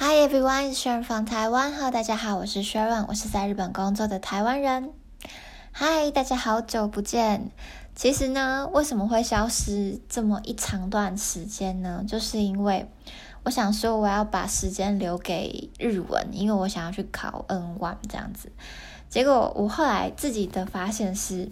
Hi everyone, is Sharon from Taiwan. Hello，大家好，我是 Sharon，我是在日本工作的台湾人。Hi，大家好久不见。其实呢，为什么会消失这么一长段时间呢？就是因为我想说我要把时间留给日文，因为我想要去考 N1 这样子。结果我后来自己的发现是。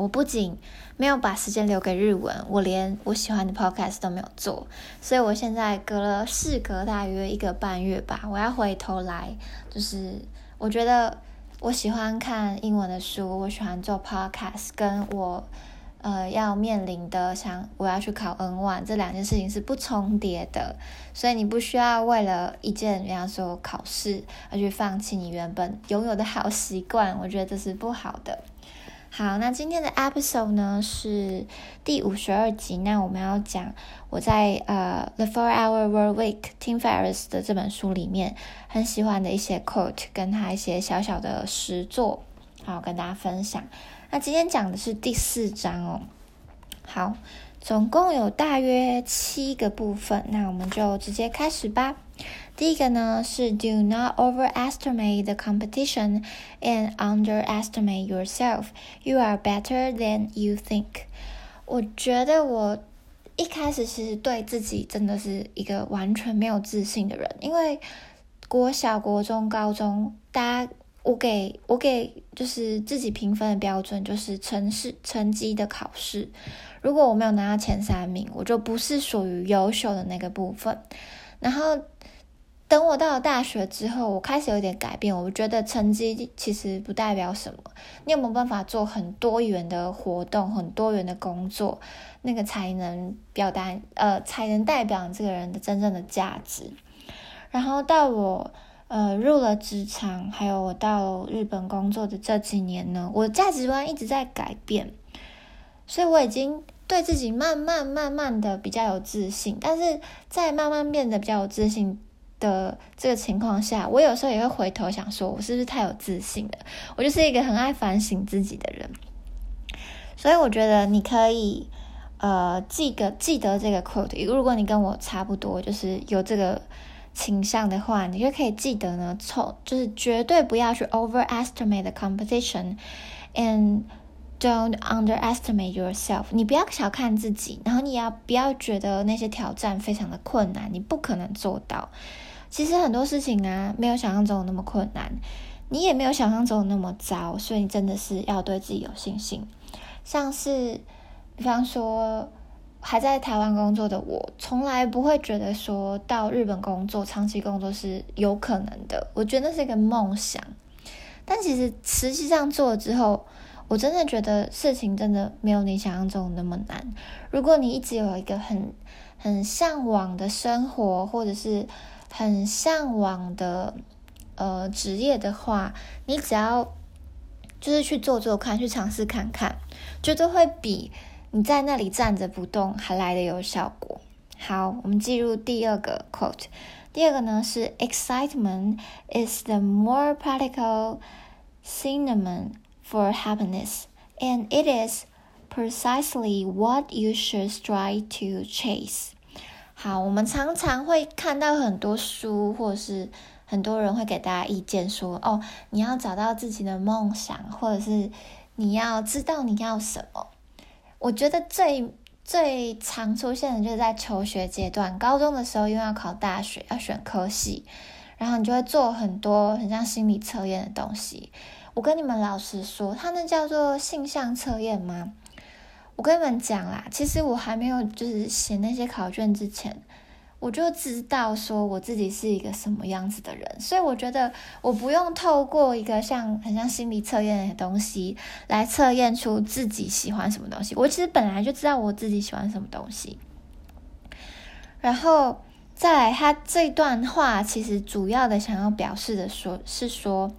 我不仅没有把时间留给日文，我连我喜欢的 podcast 都没有做，所以我现在隔了事隔大约一个半月吧，我要回头来，就是我觉得我喜欢看英文的书，我喜欢做 podcast，跟我呃要面临的想我要去考 N one 这两件事情是不重叠的，所以你不需要为了一件比方说考试而去放弃你原本拥有的好习惯，我觉得这是不好的。好，那今天的 episode 呢是第五十二集。那我们要讲我在呃《The Four Hour Work Week》Tim Ferriss 的这本书里面很喜欢的一些 quote，跟他一些小小的实作，好跟大家分享。那今天讲的是第四章哦。好，总共有大约七个部分，那我们就直接开始吧。第一个呢是 Do not overestimate the competition and underestimate yourself. You are better than you think. 我觉得我一开始其实对自己真的是一个完全没有自信的人，因为国小、国中、高中，大家我给我给就是自己评分的标准就是成试成绩的考试，如果我没有拿到前三名，我就不是属于优秀的那个部分，然后。等我到了大学之后，我开始有点改变。我觉得成绩其实不代表什么，你有没有办法做很多元的活动、很多元的工作，那个才能表达呃，才能代表你这个人的真正的价值。然后到我呃入了职场，还有我到日本工作的这几年呢，我价值观一直在改变，所以我已经对自己慢慢慢慢的比较有自信。但是在慢慢变得比较有自信。的这个情况下，我有时候也会回头想说，我是不是太有自信了？我就是一个很爱反省自己的人，所以我觉得你可以呃记个记得这个 quote。如果你跟我差不多，就是有这个倾向的话，你就可以记得呢，从就是绝对不要去 overestimate the competition，and don't underestimate yourself。你不要小看自己，然后你要不要觉得那些挑战非常的困难，你不可能做到。其实很多事情啊，没有想象中那么困难，你也没有想象中那么糟，所以你真的是要对自己有信心。像是，比方说还在台湾工作的我，从来不会觉得说到日本工作、长期工作是有可能的，我觉得那是一个梦想。但其实实际上做了之后，我真的觉得事情真的没有你想象中那么难。如果你一直有一个很很向往的生活，或者是很向往的呃职业的话，你只要就是去做做看，去尝试看看，绝对会比你在那里站着不动还来的有效果。好，我们进入第二个 quote。第二个呢是 Excitement is the more practical synonym for happiness, and it is precisely what you should strive to chase. 好，我们常常会看到很多书，或者是很多人会给大家意见说：“哦，你要找到自己的梦想，或者是你要知道你要什么。”我觉得最最常出现的就是在求学阶段，高中的时候因为要考大学，要选科系，然后你就会做很多很像心理测验的东西。我跟你们老师说，他那叫做性向测验吗？我跟你们讲啦，其实我还没有就是写那些考卷之前，我就知道说我自己是一个什么样子的人，所以我觉得我不用透过一个像很像心理测验的东西来测验出自己喜欢什么东西。我其实本来就知道我自己喜欢什么东西。然后再来，他这段话其实主要的想要表示的说，是说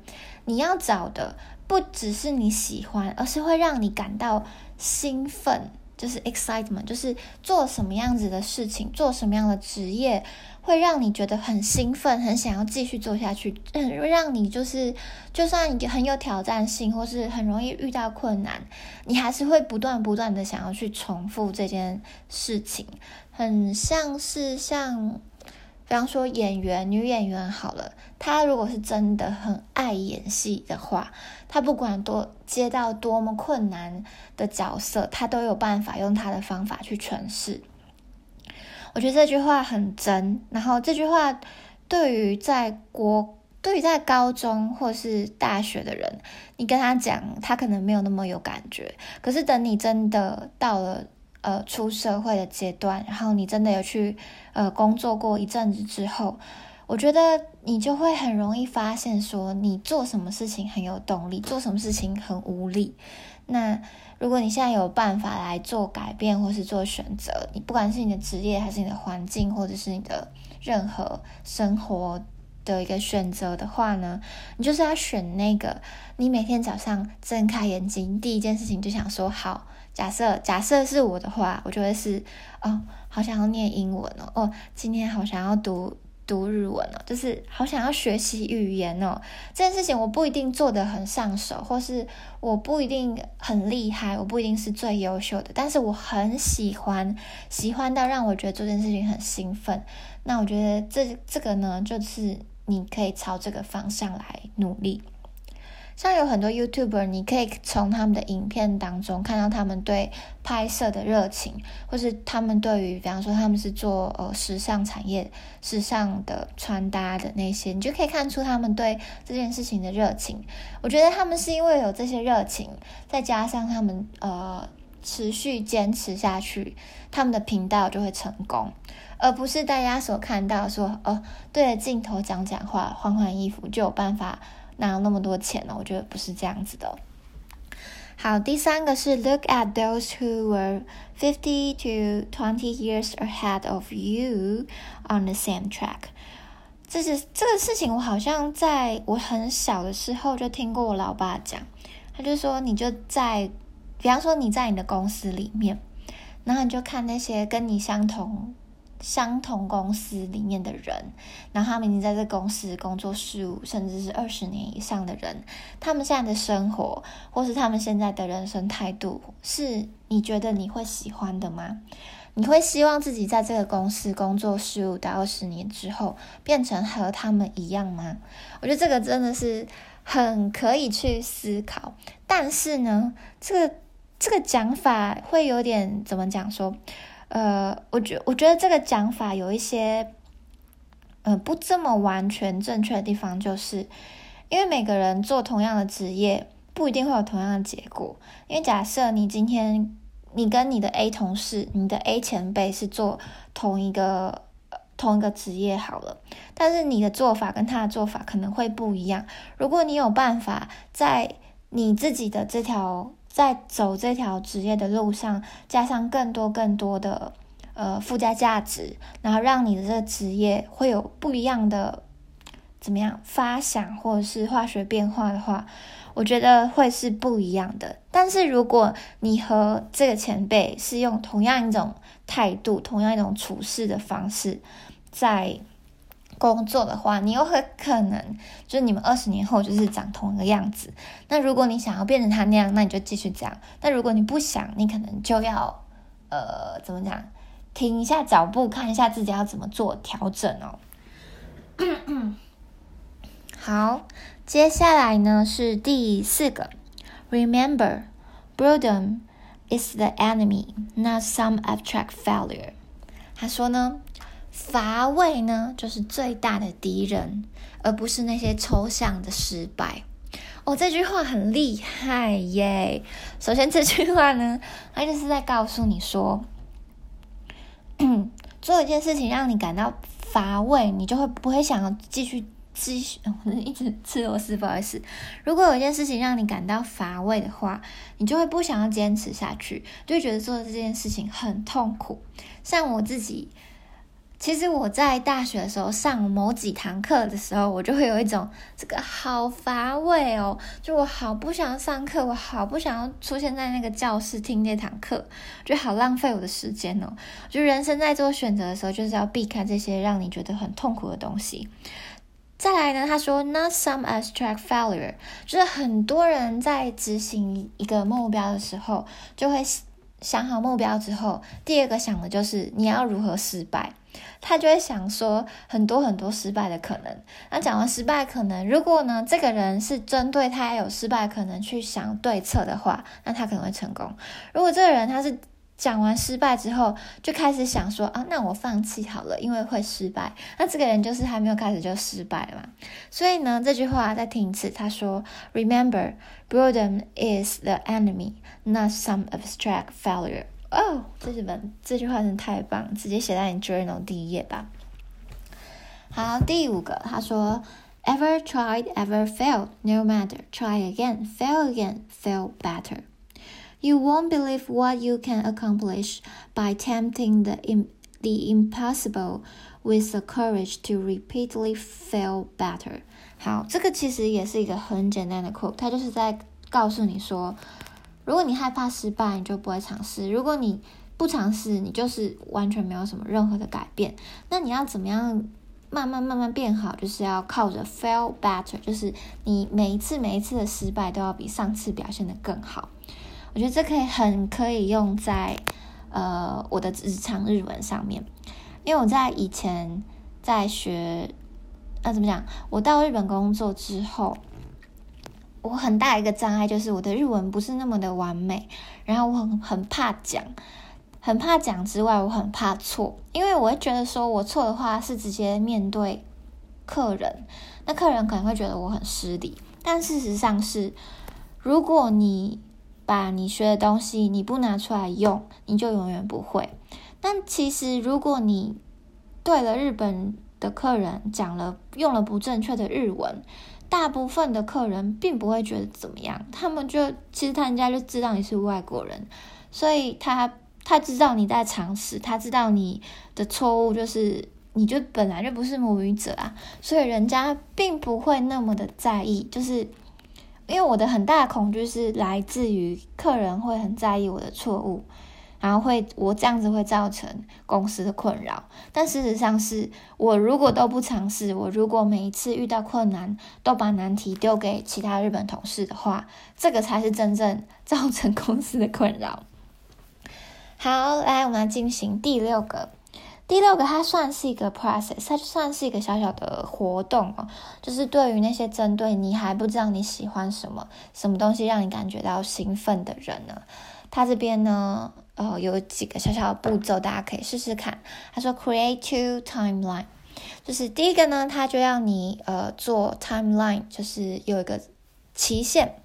你要找的不只是你喜欢，而是会让你感到。兴奋就是 excitement，就是做什么样子的事情，做什么样的职业，会让你觉得很兴奋，很想要继续做下去。嗯，让你就是就算很有挑战性，或是很容易遇到困难，你还是会不断不断的想要去重复这件事情。很像是像比方说演员、女演员好了，她如果是真的很爱演戏的话，她不管多接到多么困难的角色，她都有办法用她的方法去诠释。我觉得这句话很真，然后这句话对于在国。对于在高中或是大学的人，你跟他讲，他可能没有那么有感觉。可是等你真的到了呃出社会的阶段，然后你真的有去呃工作过一阵子之后，我觉得你就会很容易发现，说你做什么事情很有动力，做什么事情很无力。那如果你现在有办法来做改变或是做选择，你不管是你的职业还是你的环境，或者是你的任何生活。的一个选择的话呢，你就是要选那个，你每天早上睁开眼睛第一件事情就想说好。假设假设是我的话，我就会是哦，好想要念英文哦，哦，今天好想要读读日文哦，就是好想要学习语言哦。这件事情我不一定做得很上手，或是我不一定很厉害，我不一定是最优秀的，但是我很喜欢，喜欢到让我觉得做这件事情很兴奋。那我觉得这这个呢，就是。你可以朝这个方向来努力。像有很多 YouTuber，你可以从他们的影片当中看到他们对拍摄的热情，或是他们对于，比方说他们是做呃时尚产业、时尚的穿搭的那些，你就可以看出他们对这件事情的热情。我觉得他们是因为有这些热情，再加上他们呃持续坚持下去，他们的频道就会成功。而不是大家所看到说哦，对着镜头讲讲话、换换衣服就有办法拿那么多钱呢。我觉得不是这样子的。好，第三个是 Look at those who were fifty to twenty years ahead of you on the same track。这是这个事情，我好像在我很小的时候就听过我老爸讲，他就说你就在，比方说你在你的公司里面，然后你就看那些跟你相同。相同公司里面的人，然后他们已经在这公司工作十五甚至是二十年以上的人，他们现在的生活，或是他们现在的人生态度，是你觉得你会喜欢的吗？你会希望自己在这个公司工作十五到二十年之后，变成和他们一样吗？我觉得这个真的是很可以去思考，但是呢，这个这个讲法会有点怎么讲说？呃，我觉我觉得这个讲法有一些，呃，不这么完全正确的地方，就是因为每个人做同样的职业，不一定会有同样的结果。因为假设你今天你跟你的 A 同事、你的 A 前辈是做同一个同一个职业好了，但是你的做法跟他的做法可能会不一样。如果你有办法在你自己的这条在走这条职业的路上，加上更多更多的呃附加价值，然后让你的这个职业会有不一样的怎么样发想或者是化学变化的话，我觉得会是不一样的。但是如果你和这个前辈是用同样一种态度、同样一种处事的方式，在。工作的话，你有很可能就是你们二十年后就是长同一个样子。那如果你想要变成他那样，那你就继续这样。那如果你不想，你可能就要呃，怎么讲？停一下脚步，看一下自己要怎么做调整哦。好，接下来呢是第四个，Remember, boredom is the enemy, not some abstract failure。他说呢。乏味呢，就是最大的敌人，而不是那些抽象的失败。哦，这句话很厉害耶！首先，这句话呢，它就是在告诉你说，做一件事情让你感到乏味，你就会不会想要继续继续，一直吃螺丝。不好意思，如果有一件事情让你感到乏味的话，你就会不想要坚持下去，就会觉得做这件事情很痛苦。像我自己。其实我在大学的时候上某几堂课的时候，我就会有一种这个好乏味哦，就我好不想上课，我好不想要出现在那个教室听那堂课，就好浪费我的时间哦。就人生在做选择的时候，就是要避开这些让你觉得很痛苦的东西。再来呢，他说 not some abstract failure，就是很多人在执行一个目标的时候，就会想好目标之后，第二个想的就是你要如何失败。他就会想说很多很多失败的可能。那讲完失败可能，如果呢这个人是针对他有失败可能去想对策的话，那他可能会成功。如果这个人他是讲完失败之后就开始想说啊，那我放弃好了，因为会失败。那这个人就是还没有开始就失败了嘛。所以呢，这句话再听一次，他说：“Remember, boredom is the enemy, not some abstract failure。”哦，这句本这句话真的太棒，直接写在你 journal 第一页吧。好，第五个，他说：“Ever tried, ever failed. No matter, try again, fail again, fail better.” You won't believe what you can accomplish by tempting the, Im the impossible with the courage to repeatedly fail better。好，这个其实也是一个很简单的 quote，它就是在告诉你说，如果你害怕失败，你就不会尝试；如果你不尝试，你就是完全没有什么任何的改变。那你要怎么样慢慢慢慢变好？就是要靠着 fail better，就是你每一次每一次的失败都要比上次表现的更好。我觉得这可以很可以用在呃我的日常日文上面，因为我在以前在学，那怎么讲？我到日本工作之后，我很大一个障碍就是我的日文不是那么的完美，然后我很很怕讲，很怕讲之外，我很怕错，因为我会觉得说我错的话是直接面对客人，那客人可能会觉得我很失礼，但事实上是如果你。把你学的东西你不拿出来用，你就永远不会。但其实，如果你对了日本的客人讲了用了不正确的日文，大部分的客人并不会觉得怎么样。他们就其实他人家就知道你是外国人，所以他他知道你在尝试，他知道你的错误就是你就本来就不是母语者啊，所以人家并不会那么的在意，就是。因为我的很大的恐惧是来自于客人会很在意我的错误，然后会我这样子会造成公司的困扰。但事实上是我如果都不尝试，我如果每一次遇到困难都把难题丢给其他日本同事的话，这个才是真正造成公司的困扰。好，来我们来进行第六个。第六个，它算是一个 process，它就算是一个小小的活动哦。就是对于那些针对你还不知道你喜欢什么，什么东西让你感觉到兴奋的人呢，它这边呢，呃，有几个小小的步骤，大家可以试试看。他说，create two timeline，就是第一个呢，他就要你呃做 timeline，就是有一个期限。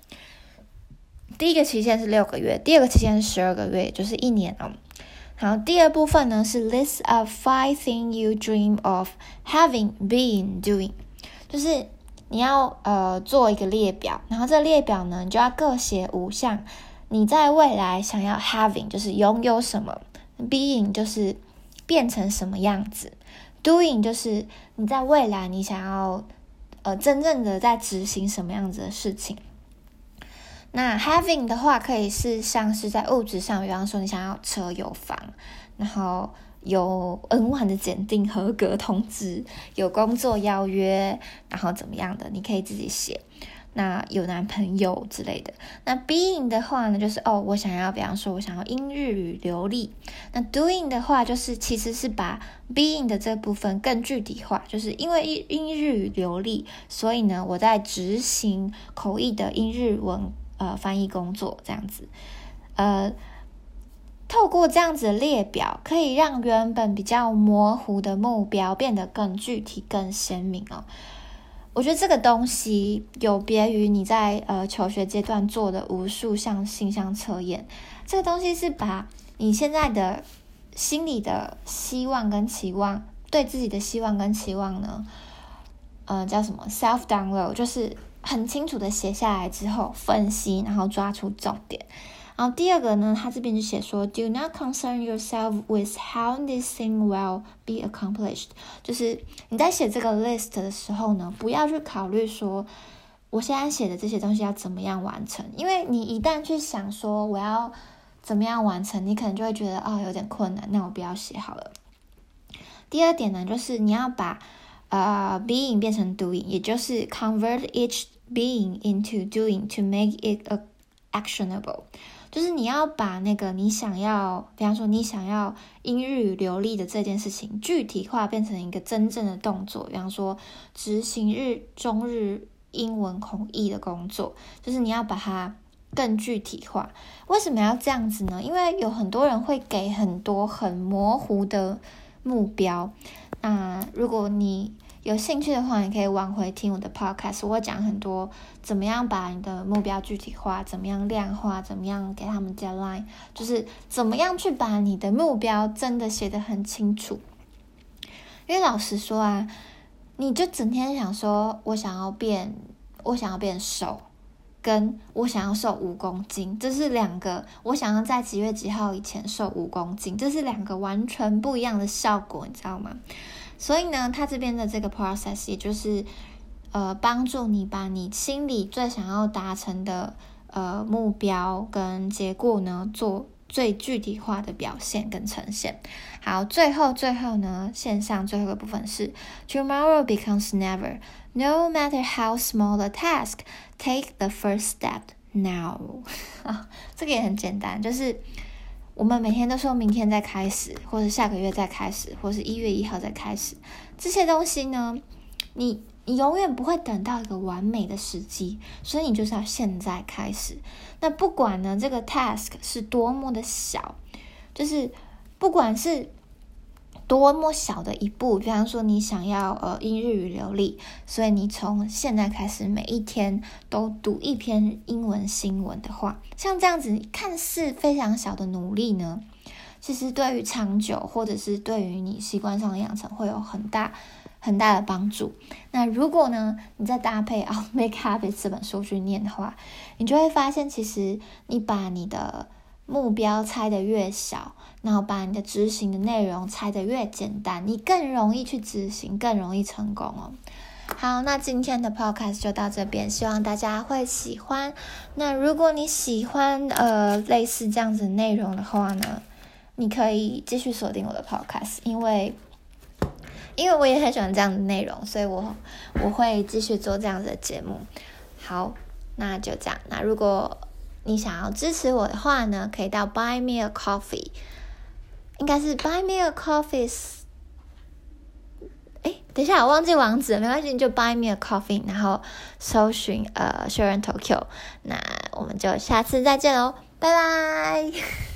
第一个期限是六个月，第二个期限是十二个月，就是一年哦。好，第二部分呢是 list of five thing you dream of having, being, doing，就是你要呃做一个列表，然后这个列表呢，你就要各写五项，你在未来想要 having 就是拥有什么，being 就是变成什么样子，doing 就是你在未来你想要呃真正的在执行什么样子的事情。那 having 的话，可以是像是在物质上，比方说你想要车有房，然后有 N 万的检定合格通知，有工作邀约，然后怎么样的，你可以自己写。那有男朋友之类的。那 being 的话呢，就是哦，我想要，比方说我想要英日语流利。那 doing 的话，就是其实是把 being 的这部分更具体化，就是因为英英日语流利，所以呢，我在执行口译的英日文。呃，翻译工作这样子，呃，透过这样子的列表，可以让原本比较模糊的目标变得更具体、更鲜明哦。我觉得这个东西有别于你在呃求学阶段做的无数项性向测验，这个东西是把你现在的心里的希望跟期望，对自己的希望跟期望呢，呃，叫什么 self download，就是。很清楚的写下来之后分析，然后抓出重点。然后第二个呢，他这边就写说，Do not concern yourself with how this thing will be accomplished。就是你在写这个 list 的时候呢，不要去考虑说我现在写的这些东西要怎么样完成，因为你一旦去想说我要怎么样完成，你可能就会觉得啊有点困难，那我不要写好了。第二点呢，就是你要把呃 being 变成 doing，也就是 convert each being into doing to make it a actionable，就是你要把那个你想要，比方说你想要英日语流利的这件事情具体化，变成一个真正的动作。比方说执行日中日英文口译的工作，就是你要把它更具体化。为什么要这样子呢？因为有很多人会给很多很模糊的目标。那如果你有兴趣的话，你可以往回听我的 podcast，我讲很多怎么样把你的目标具体化，怎么样量化，怎么样给他们 deadline，就是怎么样去把你的目标真的写得很清楚。因为老实说啊，你就整天想说我想要变，我想要变瘦，跟我想要瘦五公斤，这是两个。我想要在几月几号以前瘦五公斤，这是两个完全不一样的效果，你知道吗？所以呢，他这边的这个 process 也就是，呃，帮助你把你心里最想要达成的呃目标跟结果呢，做最具体化的表现跟呈现。好，最后最后呢，线上最后一个部分是 Tomorrow becomes never. No matter how small the task, take the first step now. 啊，这个也很简单，就是。我们每天都说明天再开始，或者下个月再开始，或是一月一号再开始。这些东西呢，你你永远不会等到一个完美的时机，所以你就是要现在开始。那不管呢，这个 task 是多么的小，就是不管是。多么小的一步，比方说你想要呃英日语流利，所以你从现在开始每一天都读一篇英文新闻的话，像这样子看似非常小的努力呢，其实对于长久或者是对于你习惯上的养成会有很大很大的帮助。那如果呢，你再搭配《啊 Make Habits》这本书去念的话，你就会发现，其实你把你的目标拆得越小，然后把你的执行的内容拆得越简单，你更容易去执行，更容易成功哦。好，那今天的 podcast 就到这边，希望大家会喜欢。那如果你喜欢呃类似这样子内容的话呢，你可以继续锁定我的 podcast，因为因为我也很喜欢这样的内容，所以我我会继续做这样子的节目。好，那就这样。那如果你想要支持我的话呢，可以到 Buy Me a Coffee，应该是 Buy Me a Coffee。哎，等一下，我忘记网址了，没关系，你就 Buy Me a Coffee，然后搜寻呃 Sharon Tokyo。那我们就下次再见喽，拜拜。